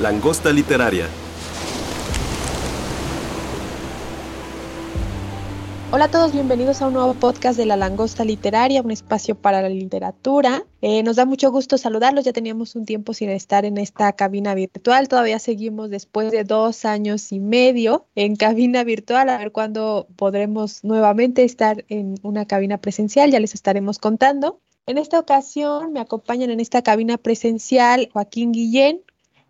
Langosta literaria. Hola a todos, bienvenidos a un nuevo podcast de La Langosta Literaria, un espacio para la literatura. Eh, nos da mucho gusto saludarlos, ya teníamos un tiempo sin estar en esta cabina virtual, todavía seguimos después de dos años y medio en cabina virtual, a ver cuándo podremos nuevamente estar en una cabina presencial, ya les estaremos contando. En esta ocasión me acompañan en esta cabina presencial Joaquín Guillén,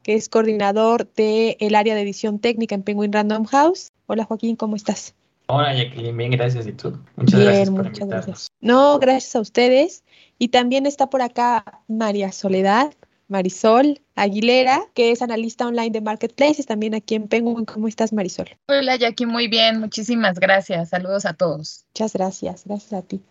que es coordinador del área de edición técnica en Penguin Random House. Hola Joaquín, ¿cómo estás? Hola Jacqueline, bien, gracias. ¿Y tú? Muchas Bien, gracias por muchas invitarnos. gracias. No, gracias a ustedes. Y también está por acá María Soledad, Marisol Aguilera, que es analista online de Marketplaces, también aquí en Penguin. ¿Cómo estás, Marisol? Hola Jackie, muy bien, muchísimas gracias. Saludos a todos. Muchas gracias, gracias a ti.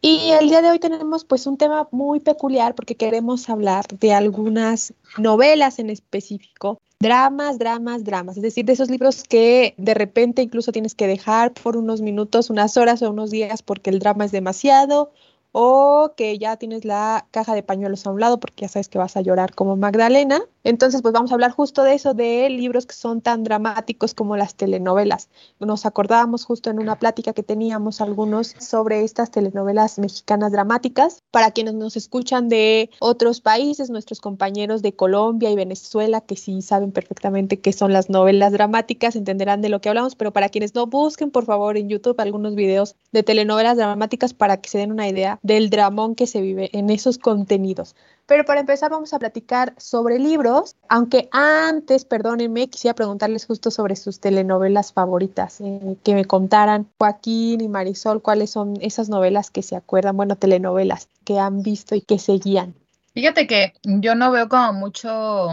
Y el día de hoy tenemos pues un tema muy peculiar porque queremos hablar de algunas novelas en específico, dramas, dramas, dramas, es decir, de esos libros que de repente incluso tienes que dejar por unos minutos, unas horas o unos días porque el drama es demasiado o que ya tienes la caja de pañuelos a un lado porque ya sabes que vas a llorar como Magdalena. Entonces, pues vamos a hablar justo de eso, de libros que son tan dramáticos como las telenovelas. Nos acordábamos justo en una plática que teníamos algunos sobre estas telenovelas mexicanas dramáticas. Para quienes nos escuchan de otros países, nuestros compañeros de Colombia y Venezuela, que sí saben perfectamente qué son las novelas dramáticas, entenderán de lo que hablamos, pero para quienes no, busquen por favor en YouTube algunos videos de telenovelas dramáticas para que se den una idea del dramón que se vive en esos contenidos. Pero para empezar vamos a platicar sobre libros, aunque antes, perdónenme, quisiera preguntarles justo sobre sus telenovelas favoritas, eh, que me contaran Joaquín y Marisol cuáles son esas novelas que se acuerdan, bueno, telenovelas que han visto y que seguían. Fíjate que yo no veo como mucho,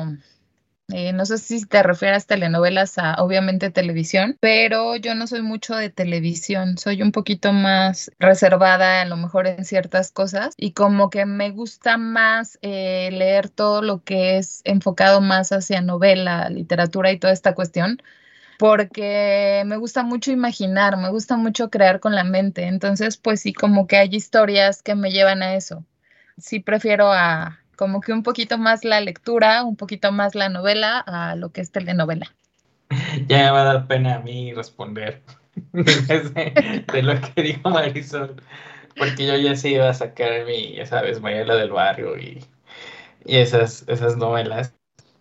eh, no sé si te refieres telenovelas a obviamente televisión, pero yo no soy mucho de televisión, soy un poquito más reservada a lo mejor en ciertas cosas y como que me gusta más eh, leer todo lo que es enfocado más hacia novela, literatura y toda esta cuestión. Porque me gusta mucho imaginar, me gusta mucho crear con la mente. Entonces, pues sí, como que hay historias que me llevan a eso. Sí prefiero a, como que un poquito más la lectura, un poquito más la novela a lo que es telenovela. Ya me va a dar pena a mí responder de, lo que dijo Marisol, porque yo ya sí iba a sacar mi, ya sabes, Mayela del Barrio y, y esas, esas novelas.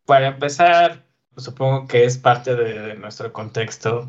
Para empezar, supongo que es parte de nuestro contexto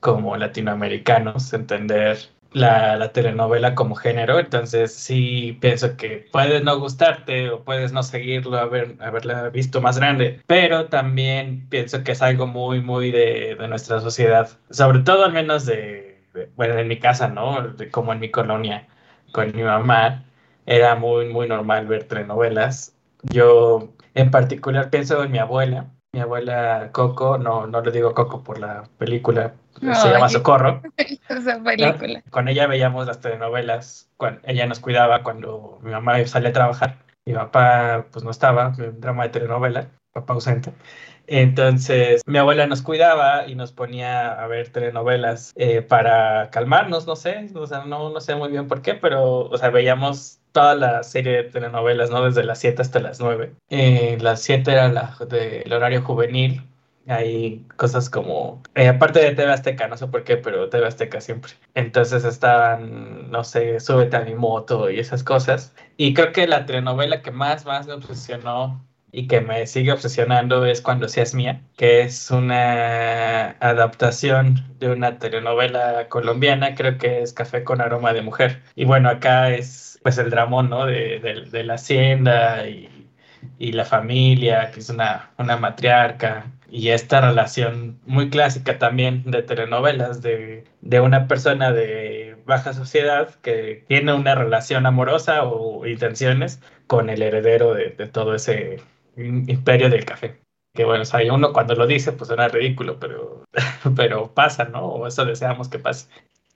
como latinoamericanos, entender la, la, telenovela como género, entonces sí pienso que puede no gustarte o puedes no seguirlo, haber, haberla visto más grande, pero también pienso que es algo muy, muy de, de nuestra sociedad, sobre todo al menos de, de, bueno, en mi casa, ¿no? De, como en mi colonia, con mi mamá, era muy, muy normal ver telenovelas. Yo en particular pienso en mi abuela, mi abuela Coco, no, no le digo Coco por la película, se Ay, llama Socorro. Esa película. Con ella veíamos las telenovelas, cuando ella nos cuidaba cuando mi mamá salía a trabajar, mi papá pues no estaba, un drama de telenovela, papá ausente. Entonces mi abuela nos cuidaba y nos ponía a ver telenovelas eh, para calmarnos, no sé, o sea, no, no sé muy bien por qué, pero, o sea, veíamos toda la serie de telenovelas, ¿no? Desde las 7 hasta las 9. Eh, las 7 era la del horario juvenil. Hay cosas como, eh, aparte de TV Azteca, no sé por qué, pero TV Azteca siempre. Entonces estaban, no sé, Súbete a mi moto y esas cosas. Y creo que la telenovela que más, más me obsesionó y que me sigue obsesionando es Cuando seas mía, que es una adaptación de una telenovela colombiana, creo que es Café con aroma de mujer. Y bueno, acá es pues el dramón, ¿no? De, de, la hacienda y, la familia, que es una, una matriarca, y esta relación muy clásica también de telenovelas, de, de una persona de baja sociedad que tiene una relación amorosa o intenciones con el heredero de, todo ese imperio del café. Que bueno, o uno cuando lo dice, pues suena ridículo, pero, pero pasa, ¿no? O eso deseamos que pase.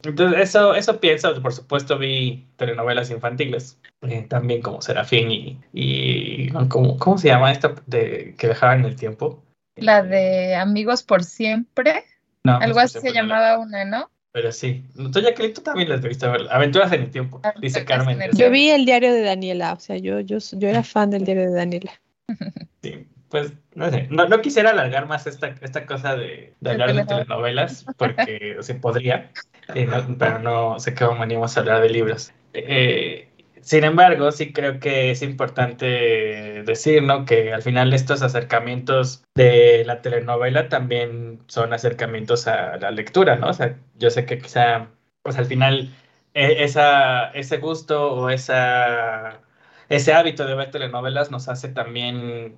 Entonces, eso, eso pienso, por supuesto vi telenovelas infantiles, eh, también como Serafín y, y ¿cómo, ¿cómo, se llama esta de que dejaban el tiempo? La de Amigos por Siempre. No, Algo así se llamaba una, ¿no? Pero sí, tú Jacqueline, tú también las debiste ver. Aventuras en el tiempo, dice Carmen. Yo vi el diario de Daniela, o sea, yo, yo, yo era fan del diario de Daniela. Sí, pues no sé, no, no quisiera alargar más esta, esta cosa de, de hablar de telenovelas, porque o sea, podría, pero no sé qué venimos a hablar de libros. Eh, sin embargo, sí creo que es importante decir, ¿no? Que al final estos acercamientos de la telenovela también son acercamientos a la lectura, ¿no? O sea, yo sé que quizá, pues al final, e, esa, ese gusto o esa, ese hábito de ver telenovelas nos hace también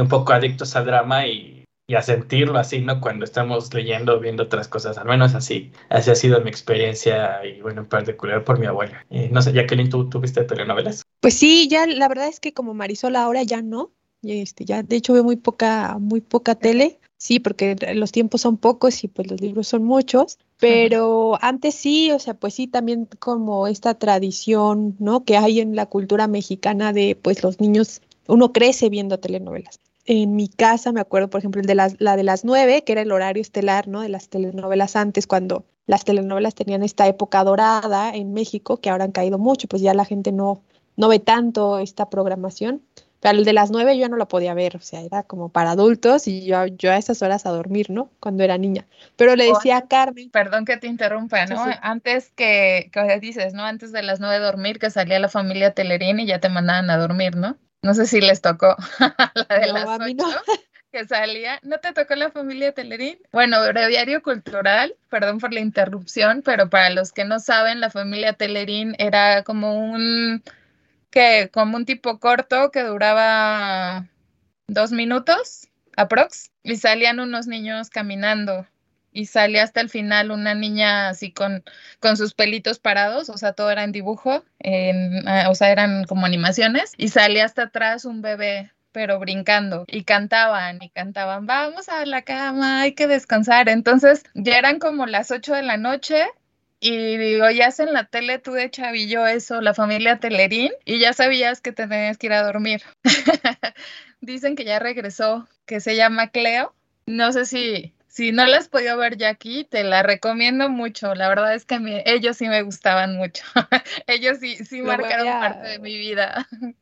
un poco adictos al drama y y a sentirlo así, ¿no? Cuando estamos leyendo o viendo otras cosas, al menos así. Así ha sido mi experiencia y bueno, en particular por mi abuela. Eh, no sé, Jacqueline, ¿tú, ¿tú viste telenovelas? Pues sí, ya la verdad es que como Marisol ahora ya no. Este, ya de hecho veo muy poca, muy poca tele. Sí, porque los tiempos son pocos y pues los libros son muchos, pero antes sí, o sea, pues sí, también como esta tradición, ¿no? Que hay en la cultura mexicana de pues los niños, uno crece viendo telenovelas en mi casa me acuerdo, por ejemplo, de las, la de las nueve, que era el horario estelar, ¿no? De las telenovelas antes, cuando las telenovelas tenían esta época dorada en México, que ahora han caído mucho, pues ya la gente no, no ve tanto esta programación. Pero el de las nueve yo ya no lo podía ver, o sea, era como para adultos y yo, yo a esas horas a dormir, ¿no? Cuando era niña. Pero le decía a Carmen. Perdón que te interrumpa, ¿no? Antes que, que dices, ¿no? Antes de las nueve dormir, que salía la familia Telerín y ya te mandaban a dormir, ¿no? No sé si les tocó la de las ocho que salía. ¿No te tocó la familia Telerín? Bueno, breviario cultural, perdón por la interrupción, pero para los que no saben, la familia Telerín era como un que como un tipo corto que duraba dos minutos aprox y salían unos niños caminando y sale hasta el final una niña así con, con sus pelitos parados, o sea, todo era en dibujo, ah, o sea, eran como animaciones, y sale hasta atrás un bebé pero brincando y cantaban y cantaban, vamos a la cama, hay que descansar. Entonces ya eran como las 8 de la noche y digo, ya en la tele tú de chavillo eso, la familia Telerín, y ya sabías que te tenías que ir a dormir. Dicen que ya regresó, que se llama Cleo. No sé si, si no la has podido ver ya aquí, te la recomiendo mucho. La verdad es que ellos sí me gustaban mucho. ellos sí, sí marcaron parte de mi vida.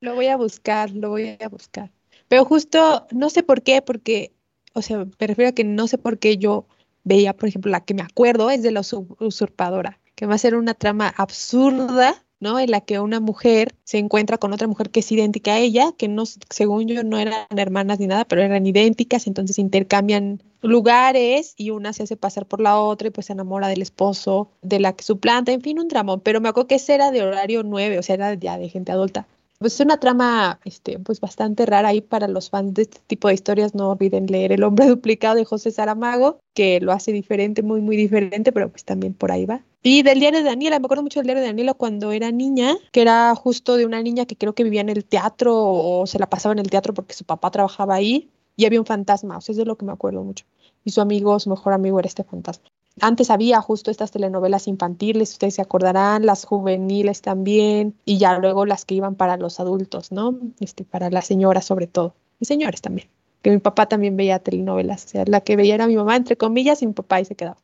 Lo voy a buscar, lo voy a buscar. Pero justo, no sé por qué, porque, o sea, me refiero a que no sé por qué yo veía, por ejemplo, la que me acuerdo es de la usurpadora, que va a ser una trama absurda ¿no? En la que una mujer se encuentra con otra mujer que es idéntica a ella, que no, según yo no eran hermanas ni nada, pero eran idénticas, entonces intercambian lugares y una se hace pasar por la otra y pues se enamora del esposo de la que suplanta, en fin, un dramón, pero me acuerdo que ese era de horario 9, o sea, era ya de gente adulta. Pues es una trama este, pues bastante rara ahí para los fans de este tipo de historias. No olviden leer El hombre duplicado de José Saramago, que lo hace diferente, muy, muy diferente, pero pues también por ahí va. Y del diario de Daniela, me acuerdo mucho del diario de Daniela cuando era niña, que era justo de una niña que creo que vivía en el teatro o se la pasaba en el teatro porque su papá trabajaba ahí y había un fantasma, o sea, es de lo que me acuerdo mucho. Y su amigo, su mejor amigo era este fantasma. Antes había justo estas telenovelas infantiles, ustedes se acordarán, las juveniles también, y ya luego las que iban para los adultos, ¿no? Este, para las señoras sobre todo, y señores también, que mi papá también veía telenovelas, o sea, la que veía era mi mamá, entre comillas, y mi papá y se quedaba.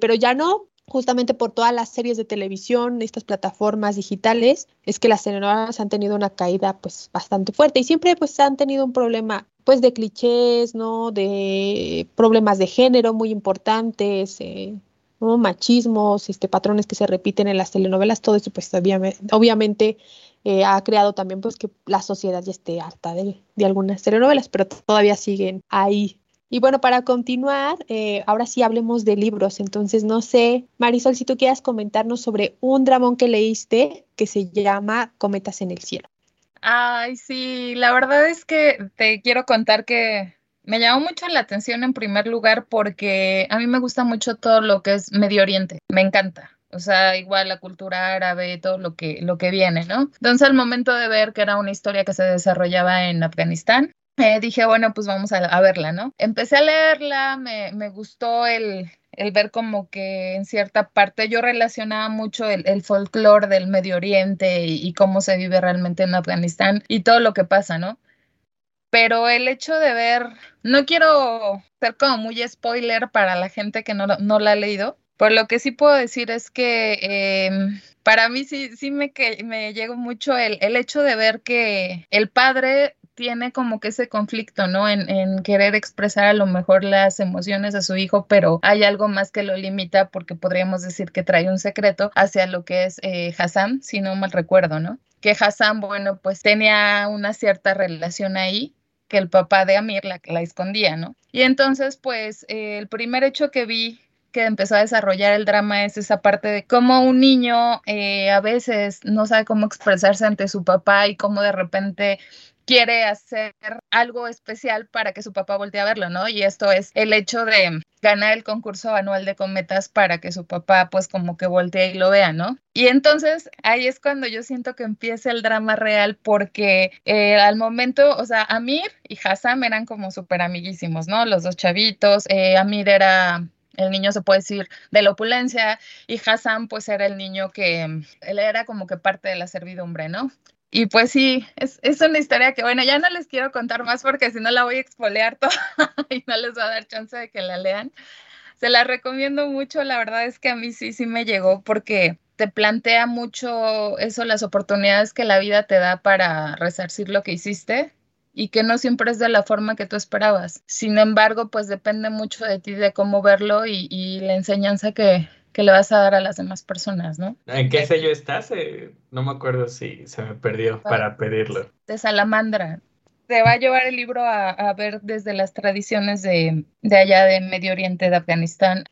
Pero ya no, justamente por todas las series de televisión, estas plataformas digitales, es que las telenovelas han tenido una caída pues bastante fuerte. Y siempre pues han tenido un problema pues de clichés, ¿no? De problemas de género muy importantes, eh, machismos, este, patrones que se repiten en las telenovelas, todo eso pues obviamente, eh, ha creado también pues que la sociedad ya esté harta de, de algunas telenovelas, pero todavía siguen ahí y bueno, para continuar, eh, ahora sí hablemos de libros. Entonces, no sé, Marisol, si tú quieras comentarnos sobre un dramón que leíste que se llama Cometas en el cielo. Ay, sí, la verdad es que te quiero contar que me llamó mucho la atención en primer lugar porque a mí me gusta mucho todo lo que es Medio Oriente, me encanta. o sea, igual la cultura árabe, todo lo que, lo que viene, ¿no? Entonces, al momento de ver que era una historia que se desarrollaba en Afganistán, eh, dije, bueno, pues vamos a, verla, ¿no? Empecé a leerla, me, me gustó el, el ver como que en cierta parte yo relacionaba mucho el, el folclore del Medio Oriente y, cómo se vive realmente en Afganistán y todo lo que pasa, ¿no? Pero el hecho de ver, no quiero ser como muy spoiler para la gente que no, no la ha leído, por lo que sí puedo decir es que em, para mí sí, sí me, que, me llegó mucho el, el hecho de ver que el padre tiene como que ese conflicto, ¿no? En, en, querer expresar a lo mejor las emociones a su hijo, pero hay algo más que lo limita porque podríamos decir que trae un secreto hacia lo que es eh, Hassan, si no mal recuerdo, ¿no? Que Hassan, bueno, pues tenía una cierta relación ahí que el papá de Amir la, la escondía, ¿no? Y entonces, pues, eh, el primer hecho que vi que empezó a desarrollar el drama es esa parte de cómo un niño eh, a veces no sabe cómo expresarse ante su papá y cómo de repente quiere hacer algo especial para que su papá voltee a verlo, ¿no? Y esto es el hecho de ganar el concurso anual de cometas para que su papá pues como que voltee y lo vea, ¿no? Y entonces ahí es cuando yo siento que empieza el drama real porque eh, al momento, o sea, Amir y Hassam eran como súper amiguísimos, ¿no? Los dos chavitos, eh, Amir era el niño se puede decir de la opulencia y Hassan pues era el niño que él era como que parte de la servidumbre, ¿no? Y pues sí, es, es, una historia que, bueno, ya no les quiero contar más porque si no la voy a expolear toda y no les va a dar chance de que la lean. Se la recomiendo mucho, la verdad es que a mí sí, sí me llegó porque te plantea mucho eso, las oportunidades que la vida te da para resarcir lo que hiciste y que no siempre es de la forma que tú esperabas. Sin embargo, pues depende mucho de ti de cómo verlo y, y la enseñanza que, que le vas a dar a las demás personas, ¿no? ¿En qué sello estás? Eh, no me acuerdo si se me perdió ah, para pedirlo. De Salamandra. Te va a llevar el libro a, ver desde las tradiciones de, de allá de Medio Oriente, de Afganistán,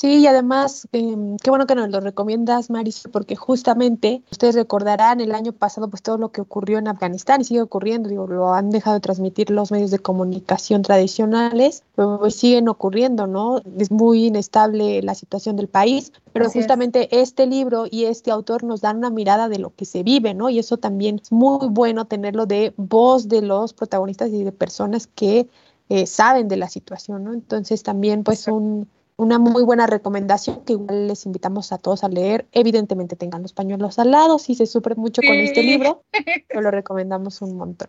Sí, y además, em, qué bueno que nos lo recomiendas, Maris, porque justamente ustedes recordarán el año pasado, pues todo lo que ocurrió en Afganistán y sigue ocurriendo, digo, lo han dejado de transmitir los medios de comunicación tradicionales, pero pues siguen ocurriendo, ¿no? Es muy inestable la situación del país, pero justamente este libro y este autor nos dan una mirada de lo que se vive, ¿no? Y eso también es muy bueno tenerlo de voz de los protagonistas y de personas que eh, saben de la situación, ¿no? Entonces también, pues, un una muy buena recomendación que igual les invitamos a todos a leer. Evidentemente tengan los pañuelos al lado si se sufre mucho con este libro, pero lo recomendamos un montón.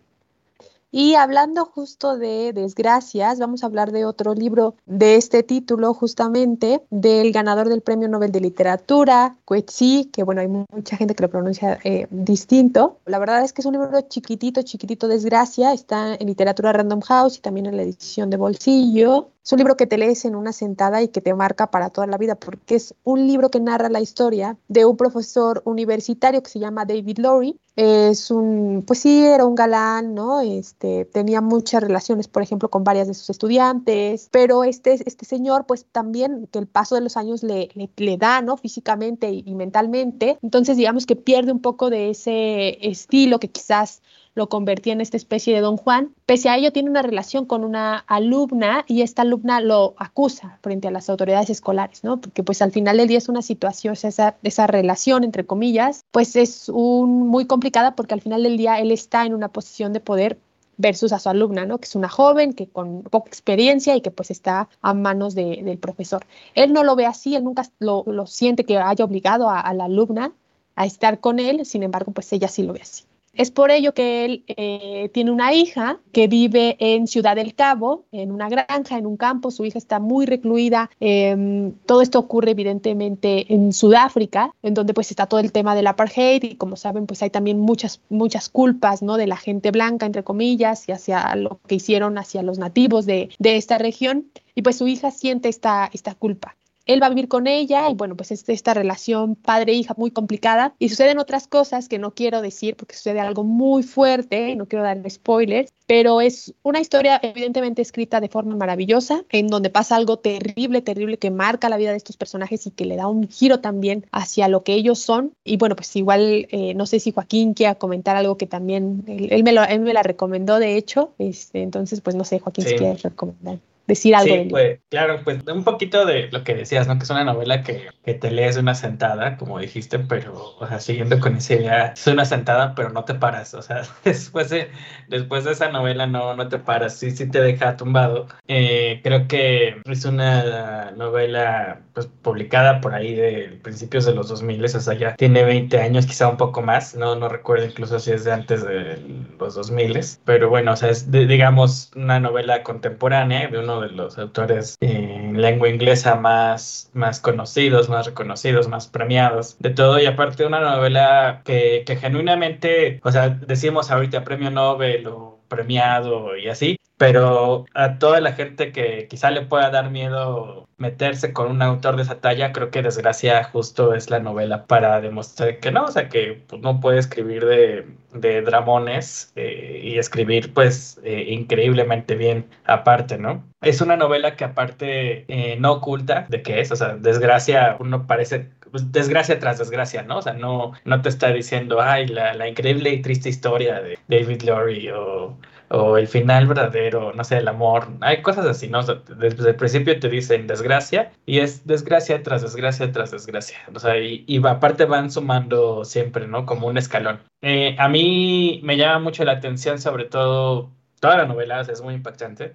Y hablando justo de desgracias, vamos a hablar de otro libro de este título, justamente, del ganador del Premio Nobel de Literatura, Coetzee, que bueno, hay mucha gente que lo pronuncia eh, distinto. La verdad es que es un libro chiquitito, chiquitito, desgracia, está en literatura Random House y también en la edición de bolsillo. Es un libro que te lees en una sentada y que te marca para toda la vida, porque es un libro que narra la historia de un profesor universitario que se llama David Lowry. Es un, pues sí, era un galán, ¿no? Este, tenía muchas relaciones, por ejemplo, con varias de sus estudiantes, pero este, este señor, pues también que el paso de los años le, le, da, ¿no? Físicamente y mentalmente. Entonces, digamos que pierde un poco de ese estilo que quizás lo convertía en esta especie de Don Juan. Pese a ello, tiene una relación con una alumna y esta alumna lo acusa frente a las autoridades escolares, ¿no? Porque pues al final del día es una situación, esa, esa relación, entre comillas, pues es un, muy complicada porque al final del día él está en una posición de poder versus a su alumna, ¿no? Que es una joven, que con poca experiencia y que pues está a manos del profesor. Él no lo ve así, él nunca lo, siente que haya obligado a la alumna a estar con él, sin embargo, pues ella sí lo ve así. Es por ello que él eh, tiene una hija que vive en Ciudad del Cabo, en una granja, en un campo. Su hija está muy recluida. Em, todo esto ocurre evidentemente en Sudáfrica, en donde pues está todo el tema del apartheid y como saben pues hay también muchas, muchas culpas ¿no? de la gente blanca, entre comillas, y hacia lo que hicieron hacia los nativos de, de esta región. Y pues su hija siente esta, esta culpa él va a vivir con ella y bueno, pues es esta relación padre-hija muy complicada. Y suceden otras cosas que no quiero decir porque sucede algo muy fuerte y no quiero dar spoilers, pero es una historia evidentemente escrita de forma maravillosa en donde pasa algo terrible, terrible que marca la vida de estos personajes y que le da un giro también hacia lo que ellos son. Y bueno, pues igual eh, no sé si Joaquín quiera comentar algo que también él, me, lo, él me la recomendó de hecho, este, entonces pues no sé Joaquín si quieres recomendar. Decir algo. Sí, pues, claro, pues un poquito de lo que decías, ¿no? Que es una novela que, que te lees de una sentada, como dijiste, pero, o sea, siguiendo con esa idea, es una sentada, pero no te paras, o sea, después de, después de esa novela no, no te paras, sí, sí te deja tumbado. Eh, creo que es una novela, pues, publicada por ahí de principios de los 2000, o sea, ya tiene 20 años, quizá un poco más, no, no recuerdo incluso si es de antes de los 2000, pero bueno, o sea, es, digamos, una novela contemporánea de de los autores en lengua inglesa más, más conocidos, más reconocidos, más premiados, de todo, y aparte una novela que, que genuinamente, o sea, decimos ahorita premio Nobel o premiado y así, pero a toda la gente que quizá le pueda dar miedo meterse con un autor de esa talla, creo que Desgracia justo es la novela para demostrar que no, o sea, que pues, no puede escribir de, de dramones eh, y escribir pues eh, increíblemente bien aparte, ¿no? Es una novela que aparte eh, no oculta de qué es, o sea, Desgracia, uno parece pues, desgracia tras desgracia, ¿no? O sea, no, no te está diciendo, ay, la, la increíble y triste historia de David Lowry o o el final verdadero, no sé, el amor, hay cosas así, ¿no? desde el principio te dicen desgracia y es desgracia tras desgracia tras desgracia, o sea, y, y aparte van sumando siempre, ¿no? Como un escalón. Eh, a mí me llama mucho la atención, sobre todo, toda la novela, es muy impactante,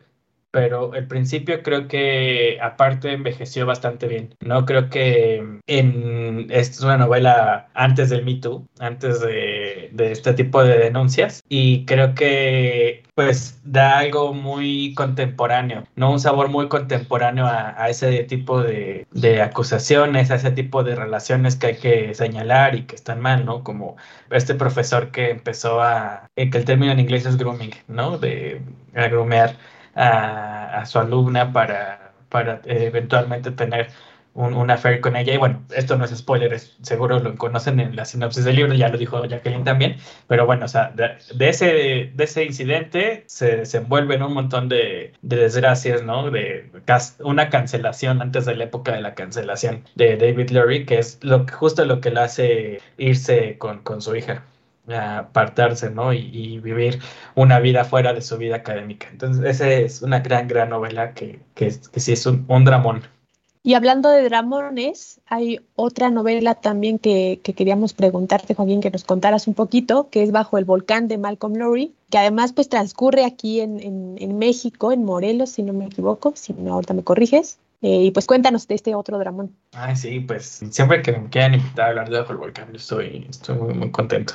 pero el principio creo que aparte envejeció bastante bien. No creo que en es una novela antes del Me Too, antes de, este tipo de denuncias y creo que pues da algo muy contemporáneo, no un sabor muy contemporáneo a, a ese tipo de, acusaciones, a ese tipo de relaciones que hay que señalar y que están mal, ¿no? Como este profesor que empezó a, que el término en inglés es grooming, ¿no? De a grumear a, su alumna para, para eh, eventualmente tener un, un, affair con ella. Y bueno, esto no es spoiler, seguro lo conocen en la sinopsis del libro, ya lo dijo Jacqueline también. Pero bueno, o sea, de, ese, de ese incidente se, se envuelven un montón de, de, desgracias, ¿no? De una cancelación antes de la época de la cancelación de David Lurie, que es lo, justo lo que le hace irse con, con su hija apartarse, ¿no? Y, y, vivir una vida fuera de su vida académica. Entonces, esa es una gran, gran novela que, que, que sí es un, un, dramón. Y hablando de dramones, hay otra novela también que, que, queríamos preguntarte, Joaquín, que nos contaras un poquito, que es Bajo el volcán de Malcolm Lowry, que además pues transcurre aquí en, en, en México, en Morelos, si no me equivoco, si no ahorita me corriges. Eh, y pues cuéntanos de este otro dramón. Ay, sí, pues siempre que me quieran invitar a hablar de Bajo el Volcán, estoy, estoy muy, muy contento.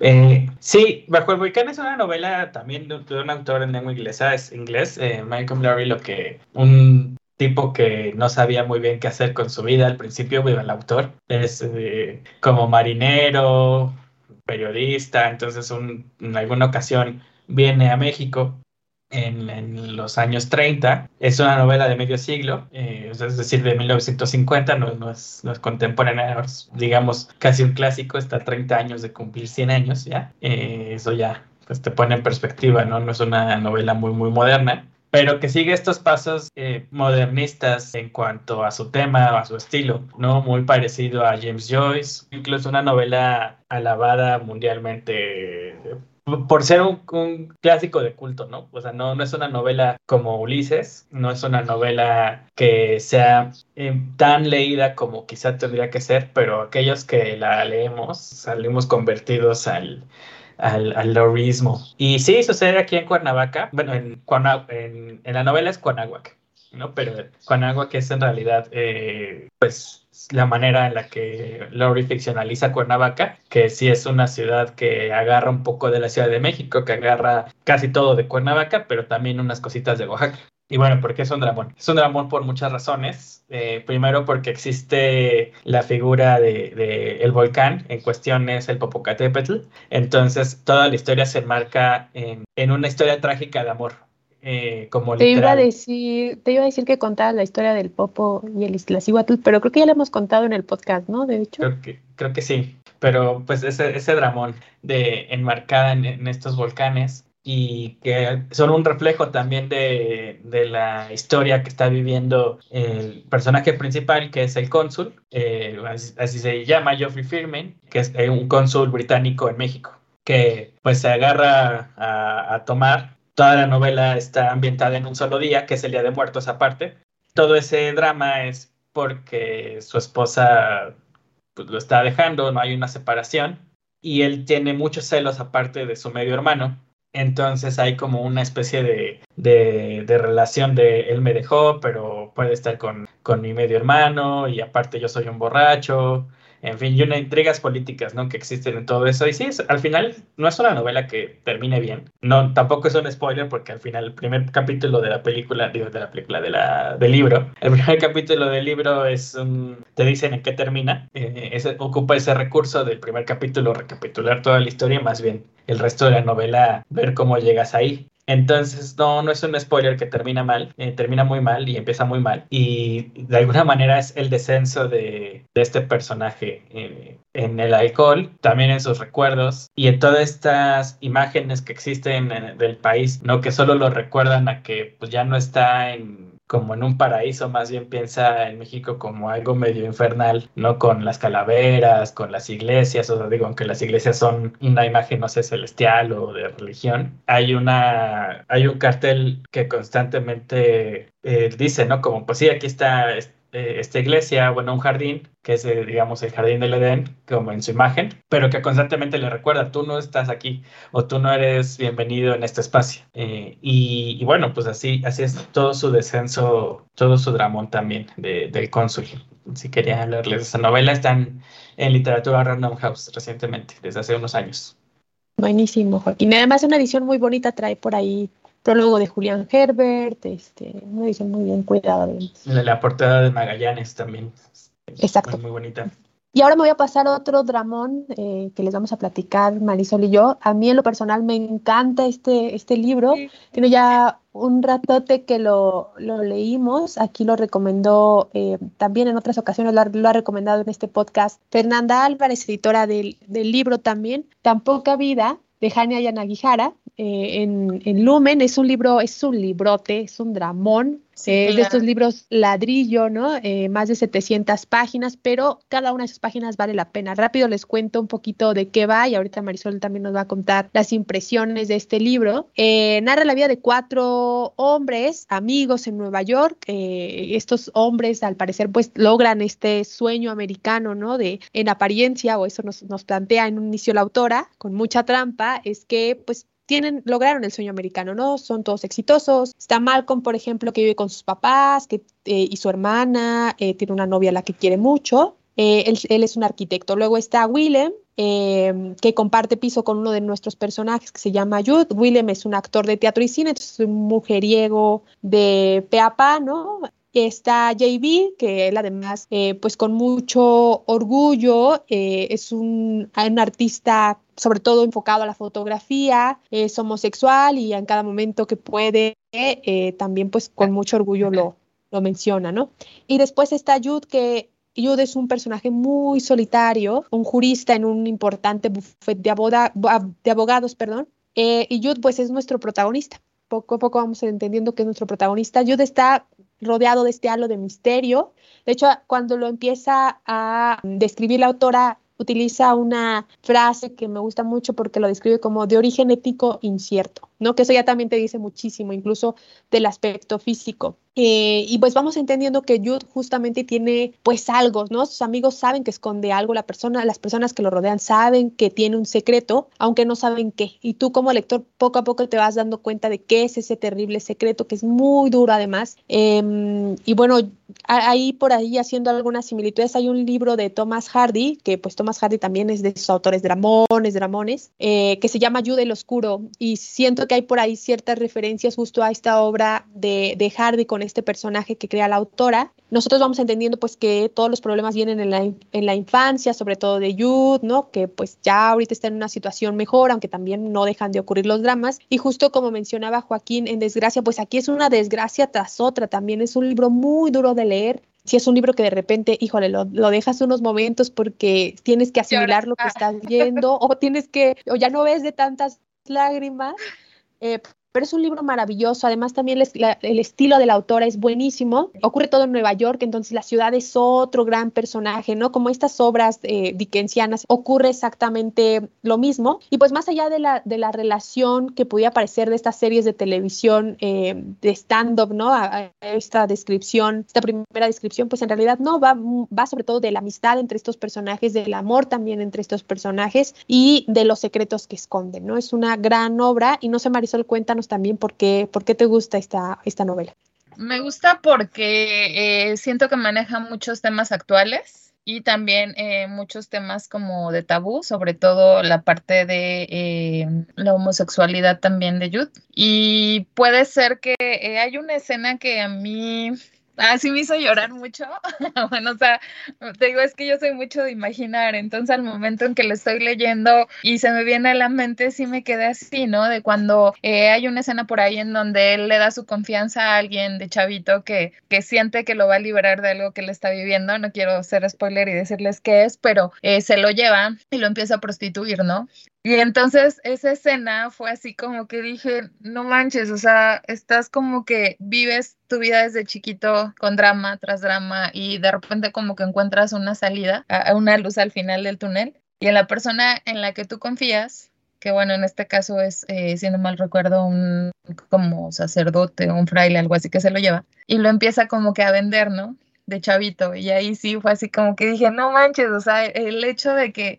Eh, sí, Bajo el Volcán es una novela también de, de un autor en lengua inglesa, es inglés, eh, Malcolm Lowry, lo que un tipo que no sabía muy bien qué hacer con su vida al principio, el autor, es eh, como marinero, periodista, entonces en alguna ocasión viene a México en, en, los años 30. Es una novela de medio siglo, eh, es decir, de 1950, no, no, es, no es contemporánea, digamos casi un clásico, está 30 años de cumplir 100 años ya. Eh, eso ya pues, te pone en perspectiva, ¿no? No es una novela muy, muy moderna pero que sigue estos pasos eh, modernistas en cuanto a su tema o a su estilo, ¿no? Muy parecido a James Joyce, incluso una novela alabada mundialmente por ser un, un, clásico de culto, ¿no? O sea, no, no es una novela como Ulises, no es una novela que sea eh, tan leída como quizá tendría que ser, pero aquellos que la leemos salimos convertidos al, al, al lorismo. Y sí, sucede aquí en Cuernavaca, bueno, en, en, en la novela es Cuernavaca, ¿no? Pero Cuernavaca es en realidad, eh, pues, la manera en la que Lowry ficcionaliza Cuernavaca, que sí es una ciudad que agarra un poco de la Ciudad de México, que agarra casi todo de Cuernavaca, pero también unas cositas de Oaxaca. Y bueno, ¿por qué es un dramón? Es un dramón por muchas razones. Eh, primero porque existe la figura de, de, el volcán, en cuestión es el Popocatépetl. Entonces toda la historia se enmarca en, en una historia trágica de amor. Eh, como te iba a decir, te iba a decir que contabas la historia del Popo y el Iztaccíhuatl, pero creo que ya lo hemos contado en el podcast, ¿no? De hecho. Creo que, creo que sí. Pero pues ese, ese dramón de enmarcada en, en estos volcanes y que son un reflejo también de, de, la historia que está viviendo el personaje principal, que es el cónsul, eh, así, así, se llama Geoffrey Firmin, que es un cónsul británico en México, que pues se agarra a, a tomar toda la novela está ambientada en un solo día, que es el Día de Muertos aparte. Todo ese drama es porque su esposa pues, lo está dejando, no hay una separación, y él tiene muchos celos aparte de su medio hermano. Entonces hay como una especie de, de, relación de él me dejó, pero puede estar con, con mi medio hermano, y aparte yo soy un borracho, en fin, y unas intrigas políticas, ¿no? Que existen en todo eso. Y sí, al final no es una novela que termine bien. No, tampoco es un spoiler porque al final el primer capítulo de la película, digo, de la película, de la, del libro, el primer capítulo del libro es un, te dicen en qué termina. Eh, ocupa ese recurso del primer capítulo, recapitular toda la historia, más bien el resto de la novela, ver cómo llegas ahí. Entonces, no, no es un spoiler que termina mal, eh, termina muy mal y empieza muy mal. Y de alguna manera es el descenso de, este personaje eh, en el alcohol, también en sus recuerdos y en todas estas imágenes que existen en, del país, ¿no? Que solo lo recuerdan a que pues, ya no está en como en un paraíso, más bien piensa en México como algo medio infernal, ¿no? Con las calaveras, con las iglesias, o digo, aunque las iglesias son una imagen, no sé, celestial o de religión, hay una, hay un cartel que constantemente eh, dice, ¿no? Como, pues sí, aquí está eh, esta iglesia, bueno, un jardín, que es, eh, digamos, el jardín del Edén, como en su imagen, pero que constantemente le recuerda, tú no estás aquí o tú no eres bienvenido en este espacio. Eh, y, bueno, pues así, así es todo su descenso, todo su dramón también de, del cónsul. Si quería hablarles de esa novela, están en literatura Random House recientemente, desde hace unos años. Buenísimo, Joaquín. Además, una edición muy bonita trae por ahí prólogo de Julián Herbert, este, una edición muy bien cuidada. La, la portada de Magallanes también. Exacto. Muy, bonita. Y ahora me voy a pasar a otro dramón eh, que les vamos a platicar, Marisol y yo. A mí en lo personal me encanta este, este libro. Tiene ya un ratote que lo, lo leímos. Aquí lo recomendó eh, también en otras ocasiones, lo ha, lo ha, recomendado en este podcast Fernanda Álvarez, editora del, del libro también. Tan poca vida de Jania Yanagihara. Eh, en, en, Lumen. Es un libro, es un librote, es un dramón. Eh, de estos libros ladrillo, ¿no? Eh, más de 700 páginas, pero cada una de esas páginas vale la pena. Rápido les cuento un poquito de qué va y ahorita Marisol también nos va a contar las impresiones de este libro. narra la vida de cuatro hombres, amigos en Nueva York. estos hombres, al parecer, pues logran este sueño americano, ¿no? De en apariencia, o eso nos, nos plantea en un inicio la autora, con mucha trampa, es que pues tienen, lograron el sueño americano, ¿no? Son todos exitosos. Está Malcolm, por ejemplo, que vive con sus papás que, eh, y su hermana, eh, tiene una novia a la que quiere mucho. Eh, él, es un arquitecto. Luego está Willem, que comparte piso con uno de nuestros personajes que se llama Jude. Willem es un actor de teatro y cine, es un mujeriego de peapa, ¿no? Está JB, que él además, pues con mucho orgullo, es un, un artista sobre todo enfocado a la fotografía, es homosexual y en cada momento que puede, eh, también pues con mucho orgullo lo, lo menciona, ¿no? Y después está Jude, que Jude es un personaje muy solitario, un jurista en un importante bufete de, de abogados, perdón, eh, y Jude pues es nuestro protagonista. Poco a poco vamos entendiendo que es nuestro protagonista. Jude está rodeado de este halo de misterio. De hecho, cuando lo empieza a describir la autora, utiliza una frase que me gusta mucho porque lo describe como de origen ético incierto, ¿no? Que eso ya también te dice muchísimo, incluso del aspecto físico. Eh, y pues vamos entendiendo que Jude justamente tiene pues algo, ¿no? Sus amigos saben que esconde algo, la persona, las personas que lo rodean saben que tiene un secreto, aunque no saben qué. Y tú como lector poco a poco te vas dando cuenta de qué es ese terrible secreto, que es muy duro además. Em, y bueno, ahí por ahí haciendo algunas similitudes, hay un libro de Thomas Hardy, que pues Thomas Hardy también es de sus autores dramones, dramones, eh, que se llama Jude el Oscuro. Y siento que hay por ahí ciertas referencias justo a esta obra de, de Hardy con este personaje que crea la autora, nosotros vamos entendiendo pues que todos los problemas vienen en la, en la infancia, sobre todo de Jude, ¿no? Que pues ya ahorita está en una situación mejor, aunque también no dejan de ocurrir los dramas. Y justo como mencionaba Joaquín en Desgracia, pues aquí es una desgracia tras otra, también es un libro muy duro de leer, si es un libro que de repente, híjole, lo, lo, dejas unos momentos porque tienes que asimilar lo que estás viendo o tienes que, o ya no ves de tantas lágrimas, eh, pero es un libro maravilloso. Además, también el estilo de la autora es buenísimo. Ocurre todo en Nueva York, entonces la ciudad es otro gran personaje, ¿no? Como estas obras eh, dickensianas, ocurre exactamente lo mismo. Y pues más allá de la, de la relación que podía aparecer de estas series de televisión eh, de stand-up, ¿no? Esta descripción, esta primera descripción, pues en realidad no, va, va sobre todo de la amistad entre estos personajes, del amor también entre estos personajes y de los secretos que esconden, ¿no? Es una gran obra y no sé, Marisol, cuéntanos también por qué, por te gusta esta, esta novela. Me gusta porque eh, siento que maneja muchos temas actuales y también eh, muchos temas como de tabú, sobre todo la parte de eh, la homosexualidad también de Jude. Y puede ser que hay una escena que a mí Ah, sí me hizo llorar mucho. bueno, o sea, te digo, es que yo soy mucho de imaginar, entonces al momento en que lo estoy leyendo y se me viene a la mente, sí me quedé así, ¿no? De cuando eh, hay una escena por ahí en donde él le da su confianza a alguien de chavito que, que siente que lo va a liberar de algo que le está viviendo, no quiero ser spoiler y decirles qué es, pero eh, se lo lleva y lo empieza a prostituir, ¿no? Y entonces esa escena fue así como que dije, no manches, o sea, estás como que vives tu vida desde chiquito con drama tras drama y de repente como que encuentras una salida, una luz al final del túnel y en la persona en la que tú confías, que bueno, en este caso es, eh, si no mal recuerdo, un como sacerdote, un fraile, algo así que se lo lleva y lo empieza como que a vender, ¿no? De chavito y ahí sí fue así como que dije, no manches, o sea, el hecho de que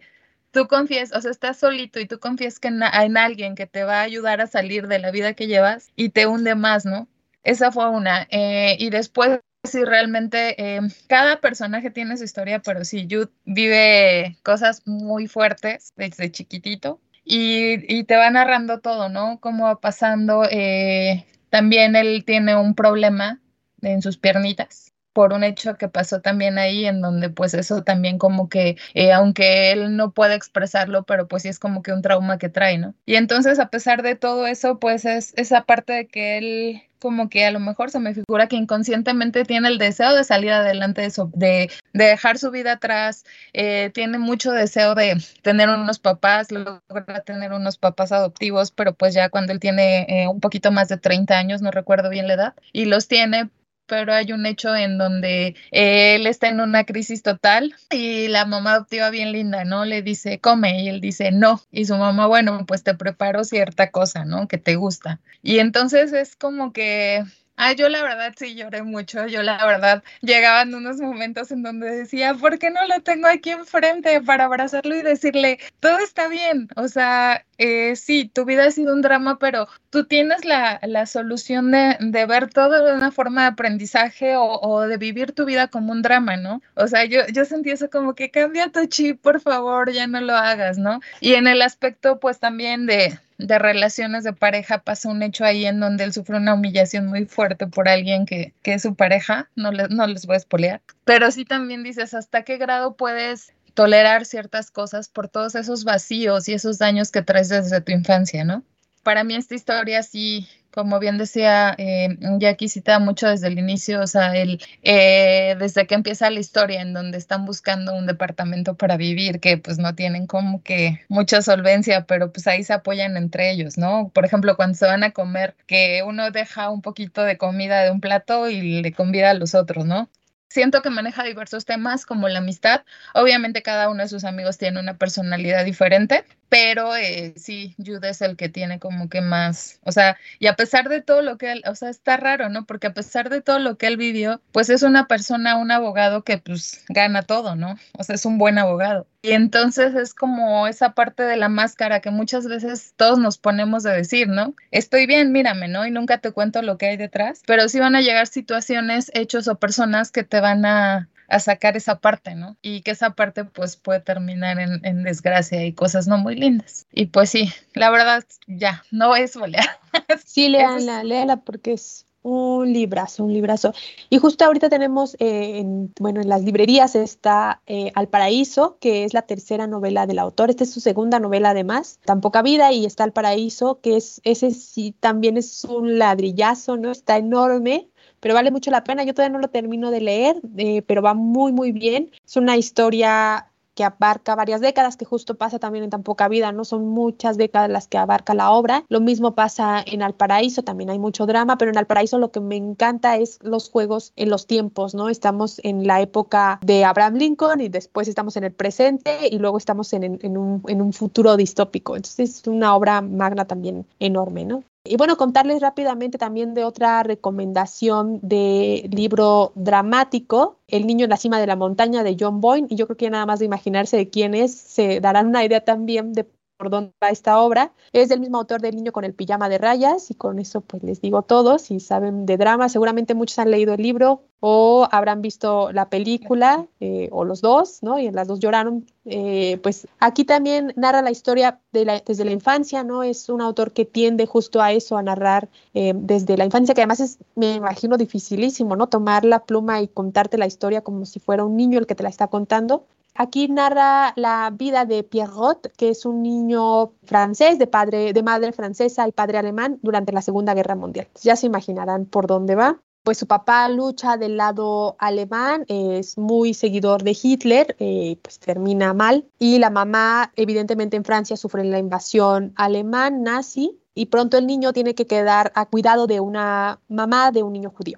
tú confías, o sea, estás solito y tú confías que en, alguien que te va a ayudar a salir de la vida que llevas y te hunde más, ¿no? Esa fue una. Eh, y después, sí, realmente eh, cada personaje tiene su historia, pero sí, Jude vive cosas muy fuertes desde chiquitito y, te va narrando todo, ¿no? Cómo va pasando. Eh, también él tiene un problema en sus piernitas por un hecho que pasó también ahí, en donde pues eso también como que, eh, aunque él no puede expresarlo, pero pues sí es como que un trauma que trae, ¿no? Y entonces a pesar de todo eso, pues es esa parte de que él como que a lo mejor se me figura que inconscientemente tiene el deseo de salir adelante, de, de, de dejar su vida atrás, eh, tiene mucho deseo de tener unos papás, logra tener unos papás adoptivos, pero pues ya cuando él tiene eh, un poquito más de 30 años, no recuerdo bien la edad, y los tiene, pero hay un hecho en donde él está en una crisis total y la mamá adoptiva bien linda, ¿no? Le dice, come, y él dice, no. Y su mamá, bueno, pues te preparo cierta cosa, ¿no? Que te gusta. Y entonces es como que Ah, yo la verdad sí lloré mucho. Yo la verdad llegaban unos momentos en donde decía, ¿por qué no lo tengo aquí enfrente para abrazarlo y decirle, todo está bien? O sea, eh, sí, tu vida ha sido un drama, pero tú tienes la, la solución de, de, ver todo de una forma de aprendizaje o, o, de vivir tu vida como un drama, ¿no? O sea, yo, yo sentí eso como que cambia tu chip, por favor, ya no lo hagas, ¿no? Y en el aspecto, pues también de, de relaciones de pareja pasó un hecho ahí en donde él sufre una humillación muy fuerte por alguien que, que es su pareja, no, no les voy a espolear, pero sí también dices hasta qué grado puedes tolerar ciertas cosas por todos esos vacíos y esos daños que traes desde tu infancia, ¿no? Para mí esta historia sí como bien decía eh, Jackie, cita mucho desde el inicio, o sea, el, eh, desde que empieza la historia en donde están buscando un departamento para vivir, que pues no tienen como que mucha solvencia, pero pues ahí se apoyan entre ellos, ¿no? Por ejemplo, cuando se van a comer, que uno deja un poquito de comida de un plato y le convida a los otros, ¿no? Siento que maneja diversos temas como la amistad. Obviamente cada uno de sus amigos tiene una personalidad diferente, pero eh, sí, Jude es el que tiene como que más, o sea, y a pesar de todo lo que él, o sea, está raro, ¿no? Porque a pesar de todo lo que él vivió, pues es una persona, un abogado que pues gana todo, ¿no? O sea, es un buen abogado. Y entonces es como esa parte de la máscara que muchas veces todos nos ponemos de decir, ¿no? Estoy bien, mírame, ¿no? Y nunca te cuento lo que hay detrás, pero sí van a llegar situaciones, hechos o personas que te van a a sacar esa parte, ¿no? Y que esa parte pues puede terminar en, desgracia y cosas no muy lindas. Y pues sí, la verdad ya, no es olear. Sí, léala, léala porque es un librazo, un librazo. Y justo ahorita tenemos, eh, en, bueno, en las librerías está eh, Al Paraíso, que es la tercera novela del autor. Esta es su segunda novela además, Tan poca vida, y está Al Paraíso, que es, ese sí también es un ladrillazo, ¿no? Está enorme pero vale mucho la pena. Yo todavía no lo termino de leer, eh, pero va muy, muy bien. Es una historia que abarca varias décadas, que justo pasa también en tan poca vida, ¿no? Son muchas décadas las que abarca la obra. Lo mismo pasa en Alparaíso, también hay mucho drama, pero en Alparaíso lo que me encanta es los juegos en los tiempos, ¿no? Estamos en la época de Abraham Lincoln y después estamos en el presente y luego estamos en, en, un, en un futuro distópico. Entonces es una obra magna también enorme, ¿no? Y bueno, contarles rápidamente también de otra recomendación de libro dramático, El niño en la cima de la montaña de John Boyne, y yo creo que nada más de imaginarse de quién es, se darán una idea también de por dónde va esta obra. Es del mismo autor del niño con el pijama de rayas y con eso pues les digo todo, si saben de drama, seguramente muchos han leído el libro o habrán visto la película eh, o los dos, ¿no? Y en las dos lloraron. Eh, pues aquí también narra la historia de desde la infancia, ¿no? Es un autor que tiende justo a eso, a narrar eh, desde la infancia, que además es, me imagino, dificilísimo, ¿no? Tomar la pluma y contarte la historia como si fuera un niño el que te la está contando. Aquí narra la vida de Pierrot, que es un niño francés, de, madre francesa y padre alemán durante la Segunda Guerra Mundial. Ya se imaginarán por dónde va. Pues su papá lucha del lado alemán, es muy seguidor de Hitler, eh, pues termina mal. Y la mamá, evidentemente en Francia, sufre la invasión alemán nazi y pronto el niño tiene que quedar a cuidado de una mamá de un niño judío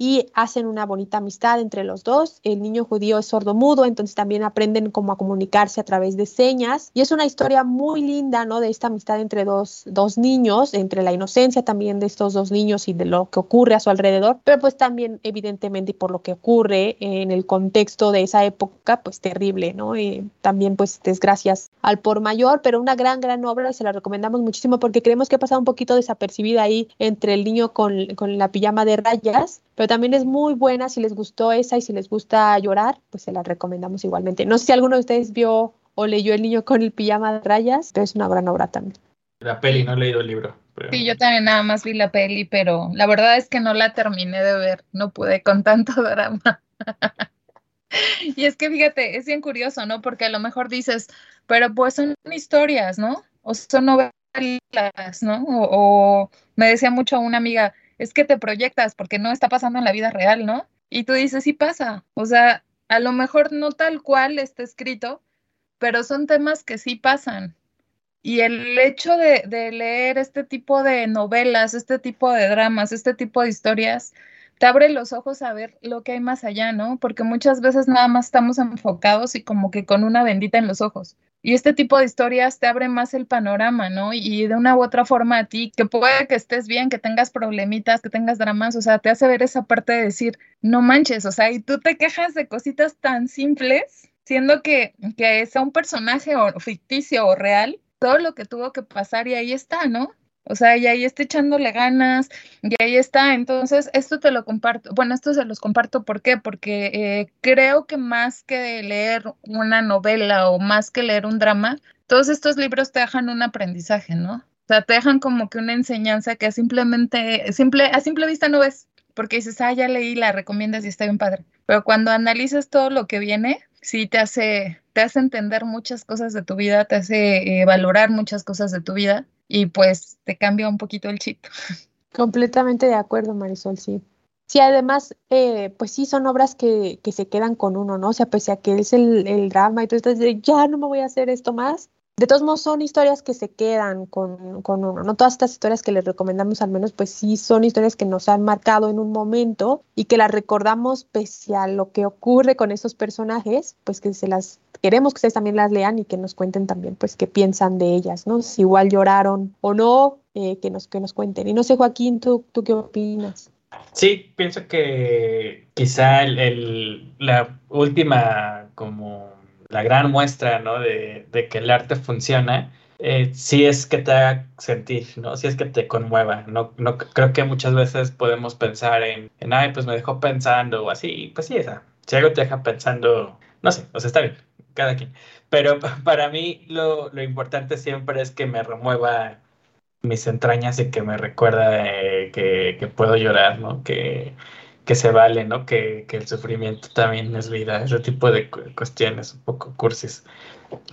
y hacen una bonita amistad entre los dos. El niño judío es sordomudo, entonces también aprenden cómo a comunicarse a través de señas. Y es una historia muy linda, ¿no? De esta amistad entre dos, dos niños, entre la inocencia también de estos dos niños y de lo que ocurre a su alrededor, pero pues también evidentemente por lo que ocurre en el contexto de esa época, pues terrible, ¿no? Y también pues desgracias al por mayor, pero una gran, gran obra se la recomendamos muchísimo porque creemos que ha pasado un poquito desapercibida ahí entre el niño con, con la pijama de rayas, pero también es muy buena. Si les gustó esa y si les gusta llorar, pues se la recomendamos igualmente. No sé si alguno de ustedes vio o leyó El niño con el pijama de rayas, pero es una gran obra también. La peli, no he leído el libro. Sí, yo también nada más vi la peli, pero la verdad es que no la terminé de ver, no pude con tanto drama. y es que fíjate, es bien curioso, ¿no? Porque a lo mejor dices, pero pues son historias, ¿no? O son novelas, ¿no? O, o me decía mucho una amiga, es que te proyectas porque no está pasando en la vida real, ¿no? Y tú dices, sí pasa. O sea, a lo mejor no tal cual está escrito, pero son temas que sí pasan. Y el hecho de, leer este tipo de novelas, este tipo de dramas, este tipo de historias, te abre los ojos a ver lo que hay más allá, ¿no? Porque muchas veces nada más estamos enfocados y como que con una bendita en los ojos. Y este tipo de historias te abre más el panorama, ¿no? Y de una u otra forma a ti, que puede que estés bien, que tengas problemitas, que tengas dramas, o sea, te hace ver esa parte de decir, no manches, o sea, y tú te quejas de cositas tan simples, siendo que, que sea un personaje ficticio o real, todo lo que tuvo que pasar y ahí está, ¿no? O sea, y ahí está echándole ganas, y ahí está. Entonces, esto te lo comparto. Bueno, esto se los comparto. ¿Por qué? Porque eh, creo que más que leer una novela o más que leer un drama, todos estos libros te dejan un aprendizaje, ¿no? O sea, te dejan como que una enseñanza que simplemente, simple, a simple vista no ves, porque dices, ah, ya leí, la recomiendas y está bien padre. Pero cuando analizas todo lo que viene, sí te hace, te hace entender muchas cosas de tu vida, te hace eh, valorar muchas cosas de tu vida y pues te cambia un poquito el chip. Completamente de acuerdo, Marisol, sí. Sí, además, eh, pues sí, son obras que, que, se quedan con uno, ¿no? O sea, pese a que es el, el drama y tú estás de, ya no me voy a hacer esto más, de todos modos son historias que se quedan con, con, uno, ¿no? Todas estas historias que les recomendamos al menos, pues sí son historias que nos han marcado en un momento y que las recordamos pese a lo que ocurre con esos personajes, pues que se las queremos que ustedes también las lean y que nos cuenten también, pues, qué piensan de ellas, ¿no? Si igual lloraron o no, eh, que, nos, que nos cuenten. Y no sé, Joaquín, ¿tú, tú qué opinas? Sí, pienso que quizá el, la última, como la gran muestra, ¿no? De, que el arte funciona, eh, sí es que te haga sentir, ¿no? Si es que te conmueva, ¿no? no creo que muchas veces podemos pensar en, en, ay, pues me dejó pensando o así, pues sí, esa. Si algo te deja pensando, no sé, o sea, está bien, cada quien. Pero para mí lo, lo importante siempre es que me remueva mis entrañas y que me recuerda eh, que, que, puedo llorar, ¿no? Que, que se vale, ¿no? Que, que, el sufrimiento también es vida, ese tipo de cuestiones, un poco cursis.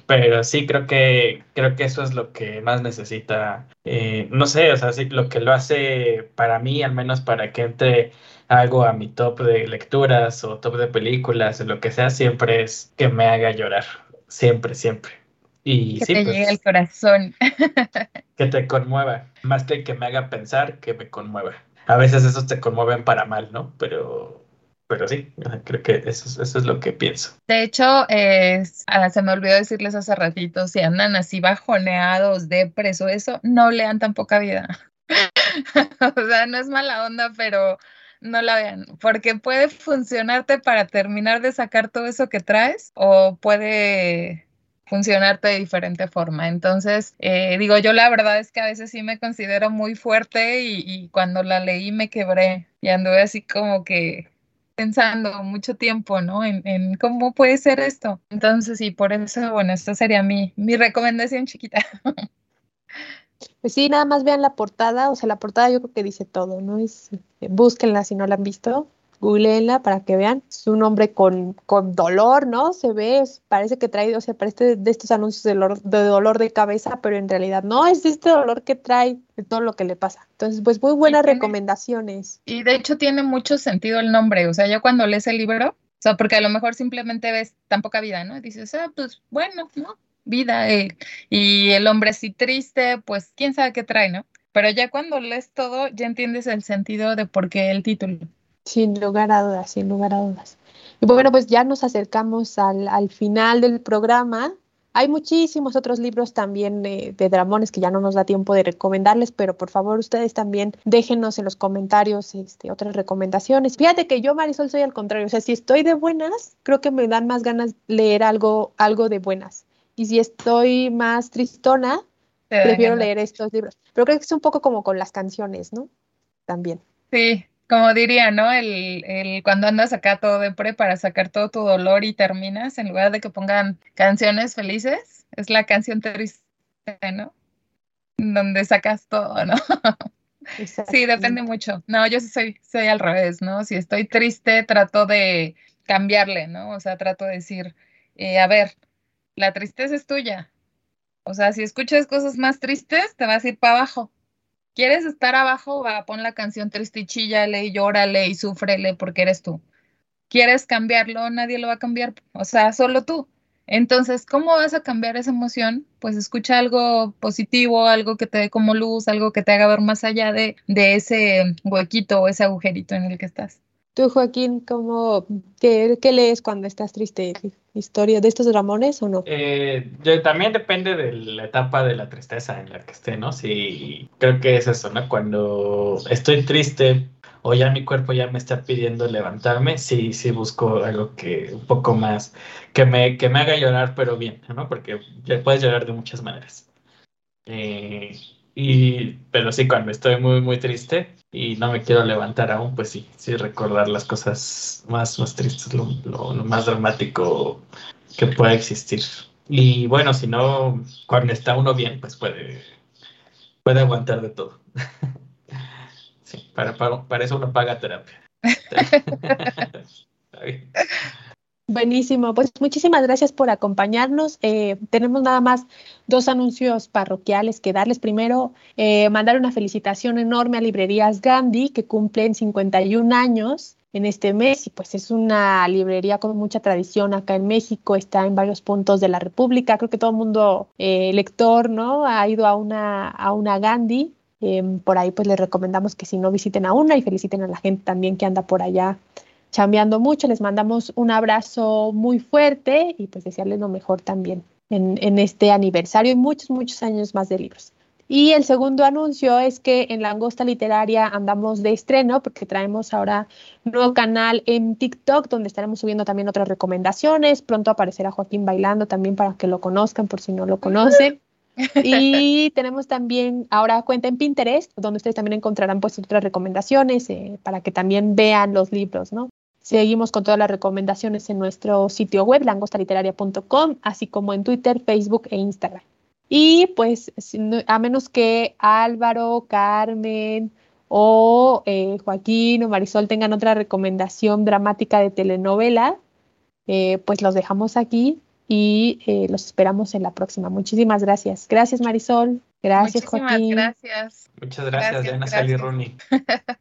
Pero sí, creo que, creo que eso es lo que más necesita, eh, no sé, o sea, sí, lo que lo hace para mí, al menos para que entre algo a mi top de lecturas o top de películas o lo que sea, siempre es que me haga llorar. siempre, siempre. Y que sí, te pues, llegue al corazón. que te conmueva, más que que me haga pensar, que me conmueva. A veces esos te conmueven para mal, ¿no? Pero, pero sí, creo que eso, es- eso es lo que pienso. De hecho, ah, se me olvidó decirles hace ratito, si andan así bajoneados, depres o eso, no lean tan poca vida. O sea, no es mala onda, pero no la vean, porque puede funcionarte para terminar de sacar todo eso que traes o puede funcionarte de diferente forma. Entonces, eh, digo, yo la verdad es que a veces sí me considero muy fuerte y, cuando la leí me quebré y anduve así como que pensando mucho tiempo, ¿no? En, en cómo puede ser esto. Entonces, sí, por eso, bueno, esta sería mi, mi recomendación chiquita. Pues sí, nada más vean la portada, o sea, la portada yo creo que dice todo, ¿no? Es, eh, búsquenla si no la han visto, googleenla para que vean. Es un hombre con, con dolor, ¿no? Se ve, es- parece que trae, o sea, parece de estos anuncios de dolor, de dolor de cabeza, pero en realidad no, es este dolor que trae de todo lo que le pasa. Entonces, pues muy buenas tiene- recomendaciones. Y de hecho tiene mucho sentido el nombre, o sea, ya cuando lees el libro, o sea, porque a lo mejor simplemente ves tan poca vida, ¿no? Y dices, ah, pues bueno, ¿no? Vida, eh, y el hombre así triste, pues quién sabe qué trae, ¿no? Pero ya cuando lees todo, ya entiendes el sentido de por qué el título. Sin lugar a dudas, sin lugar a dudas. Y bueno, pues ya nos acercamos al, al final del programa. Hay muchísimos otros libros también eh, de dramones que ya no nos da tiempo de recomendarles, pero por favor ustedes también déjenos en los comentarios este, otras recomendaciones. Fíjate que yo, Marisol, soy al contrario. O sea, si estoy de buenas, creo que me dan más ganas leer algo, algo de buenas. Y si estoy más tristona, prefiero ganas. leer estos libros. Pero creo que es un poco como con las canciones, ¿no? También. Sí, como diría, ¿no? El, el cuando andas acá todo de pre para sacar todo tu dolor y terminas, en lugar de que pongan canciones felices, es la canción triste, ¿no? Donde sacas todo, ¿no? Sí, depende mucho. No, yo sí soy, soy al revés, ¿no? Si estoy triste, trato de cambiarle, ¿no? O sea, trato de decir, eh, a ver, la tristeza es tuya. O sea, si escuchas cosas más tristes, te vas a ir para abajo. ¿Quieres estar abajo? Va, pon la canción triste y y llórale y súfrele porque eres tú. ¿Quieres cambiarlo? Nadie lo va a cambiar. O sea, solo tú. Entonces, ¿cómo vas a cambiar esa emoción? Pues escucha algo positivo, algo que te dé como luz, algo que te haga ver más allá de, de ese huequito o ese agujerito en el que estás. Tú, Joaquín, ¿cómo, qué, qué lees cuando estás triste? ¿Historia de estos dramones o no? Eh, yo- también depende de la etapa de la tristeza en la que esté, ¿no? Sí, creo que es eso, ¿no? Cuando estoy triste o ya mi cuerpo ya me está pidiendo levantarme, sí, sí busco algo que un poco más, que me, que me haga llorar, pero bien, ¿no? Porque ya puedes llorar de muchas maneras. Eh, y, pero sí, cuando estoy muy, muy triste y no me quiero levantar aún, pues sí, sí recordar las cosas más, más tristes, lo, más dramático que pueda existir. Y bueno, si no, cuando está uno bien, pues puede, puede aguantar de todo. Sí, para eso uno paga terapia. Buenísimo, pues muchísimas gracias por acompañarnos. Eh, tenemos nada más dos anuncios parroquiales que darles. Primero, eh, mandar una felicitación enorme a Librerías Gandhi, que cumplen 51 años en este mes y pues es una librería con mucha tradición acá en México, está en varios puntos de la República. Creo que todo el mundo eh, lector, ¿no? Ha ido a una, a una Gandhi. Eh, por ahí pues les recomendamos que si no visiten a una y feliciten a la gente también que anda por allá chambeando mucho. Les mandamos un abrazo muy fuerte y pues desearles lo mejor también en, en, este aniversario y muchos, muchos años más de libros. Y el segundo anuncio es que en Langosta Literaria andamos de estreno porque traemos ahora un nuevo canal en TikTok donde estaremos subiendo también otras recomendaciones. Pronto aparecerá Joaquín bailando también para que lo conozcan por si no lo conocen. Y tenemos también ahora cuenta en Pinterest, donde ustedes también encontrarán pues otras recomendaciones eh, para que también vean los libros, ¿no? Seguimos con todas las recomendaciones en nuestro sitio web, langostaliteraria.com, así como en Twitter, Facebook e Instagram. Y pues, a menos que Álvaro, Carmen o eh, Joaquín o Marisol tengan otra recomendación dramática de telenovela, eh, pues los dejamos aquí y eh, los esperamos en la próxima. Muchísimas gracias. Gracias, Marisol. Gracias, Muchísimas Joaquín. Gracias. Muchas gracias, Gracias, Diana Rooney.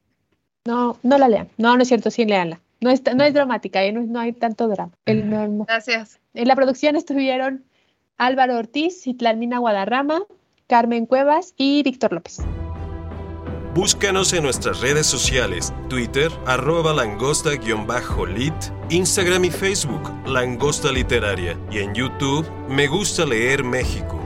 No, no la lean. No, no es cierto, sí, léanla. No es, no es dramática, ¿eh? no, no, hay tanto drama. El, no, Gracias. En la producción estuvieron Álvaro Ortiz, Citlalmina Guadarrama, Carmen Cuevas y Víctor López. Búscanos en nuestras redes sociales, Twitter, arroba langosta-lit, Instagram y Facebook, Langosta Literaria, y en YouTube, Me Gusta Leer México.